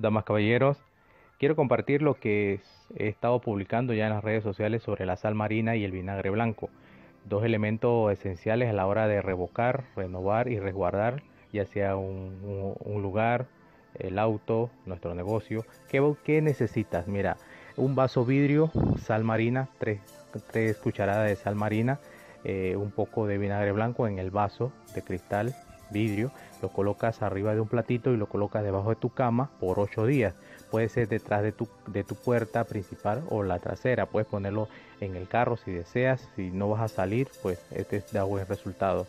damas, caballeros. Quiero compartir lo que he estado publicando ya en las redes sociales sobre la sal marina y el vinagre blanco. Dos elementos esenciales a la hora de revocar, renovar y resguardar, ya sea un, lugar, el auto, nuestro negocio. ¿Qué, necesitas? Mira, un vaso vidrio, sal marina, tres, cucharadas de sal marina, eh, un poco de vinagre blanco en el vaso de cristal vidrio, lo colocas arriba de un platito y lo colocas debajo de tu cama por 8 días. Puede ser detrás de tu, de tu puerta principal o la trasera. Puedes ponerlo en el carro si deseas. Si no vas a salir, pues este da buen resultado.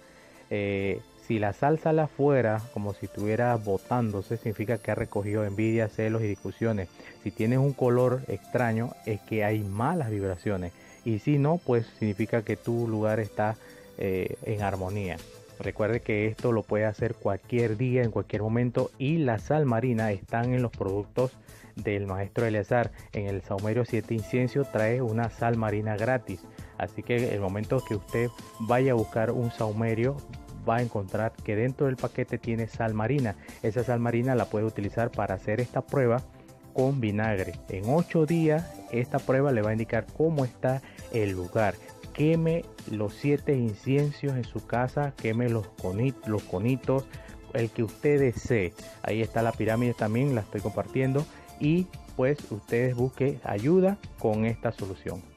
Eh, si la sal sale afuera como si estuviera botándose, significa que ha recogido envidia, celos y discusiones. Si tienes un color extraño, es que hay malas vibraciones. Y si no, pues significa que tu lugar está eh, en armonía. Recuerde que esto lo puede hacer cualquier día, en cualquier momento y la sal marina están en los productos del maestro Eleazar. En el Saumerio 7 Incienso trae una sal marina gratis. Así que el momento que usted vaya a buscar un saumerio va a encontrar que dentro del paquete tiene sal marina. Esa sal marina la puede utilizar para hacer esta prueba con vinagre. En 8 días esta prueba le va a indicar cómo está el lugar queme los siete inciensos en su casa, queme los, los conitos, el que usted desee. Ahí está la pirámide también, la estoy compartiendo y pues ustedes busquen ayuda con esta solución.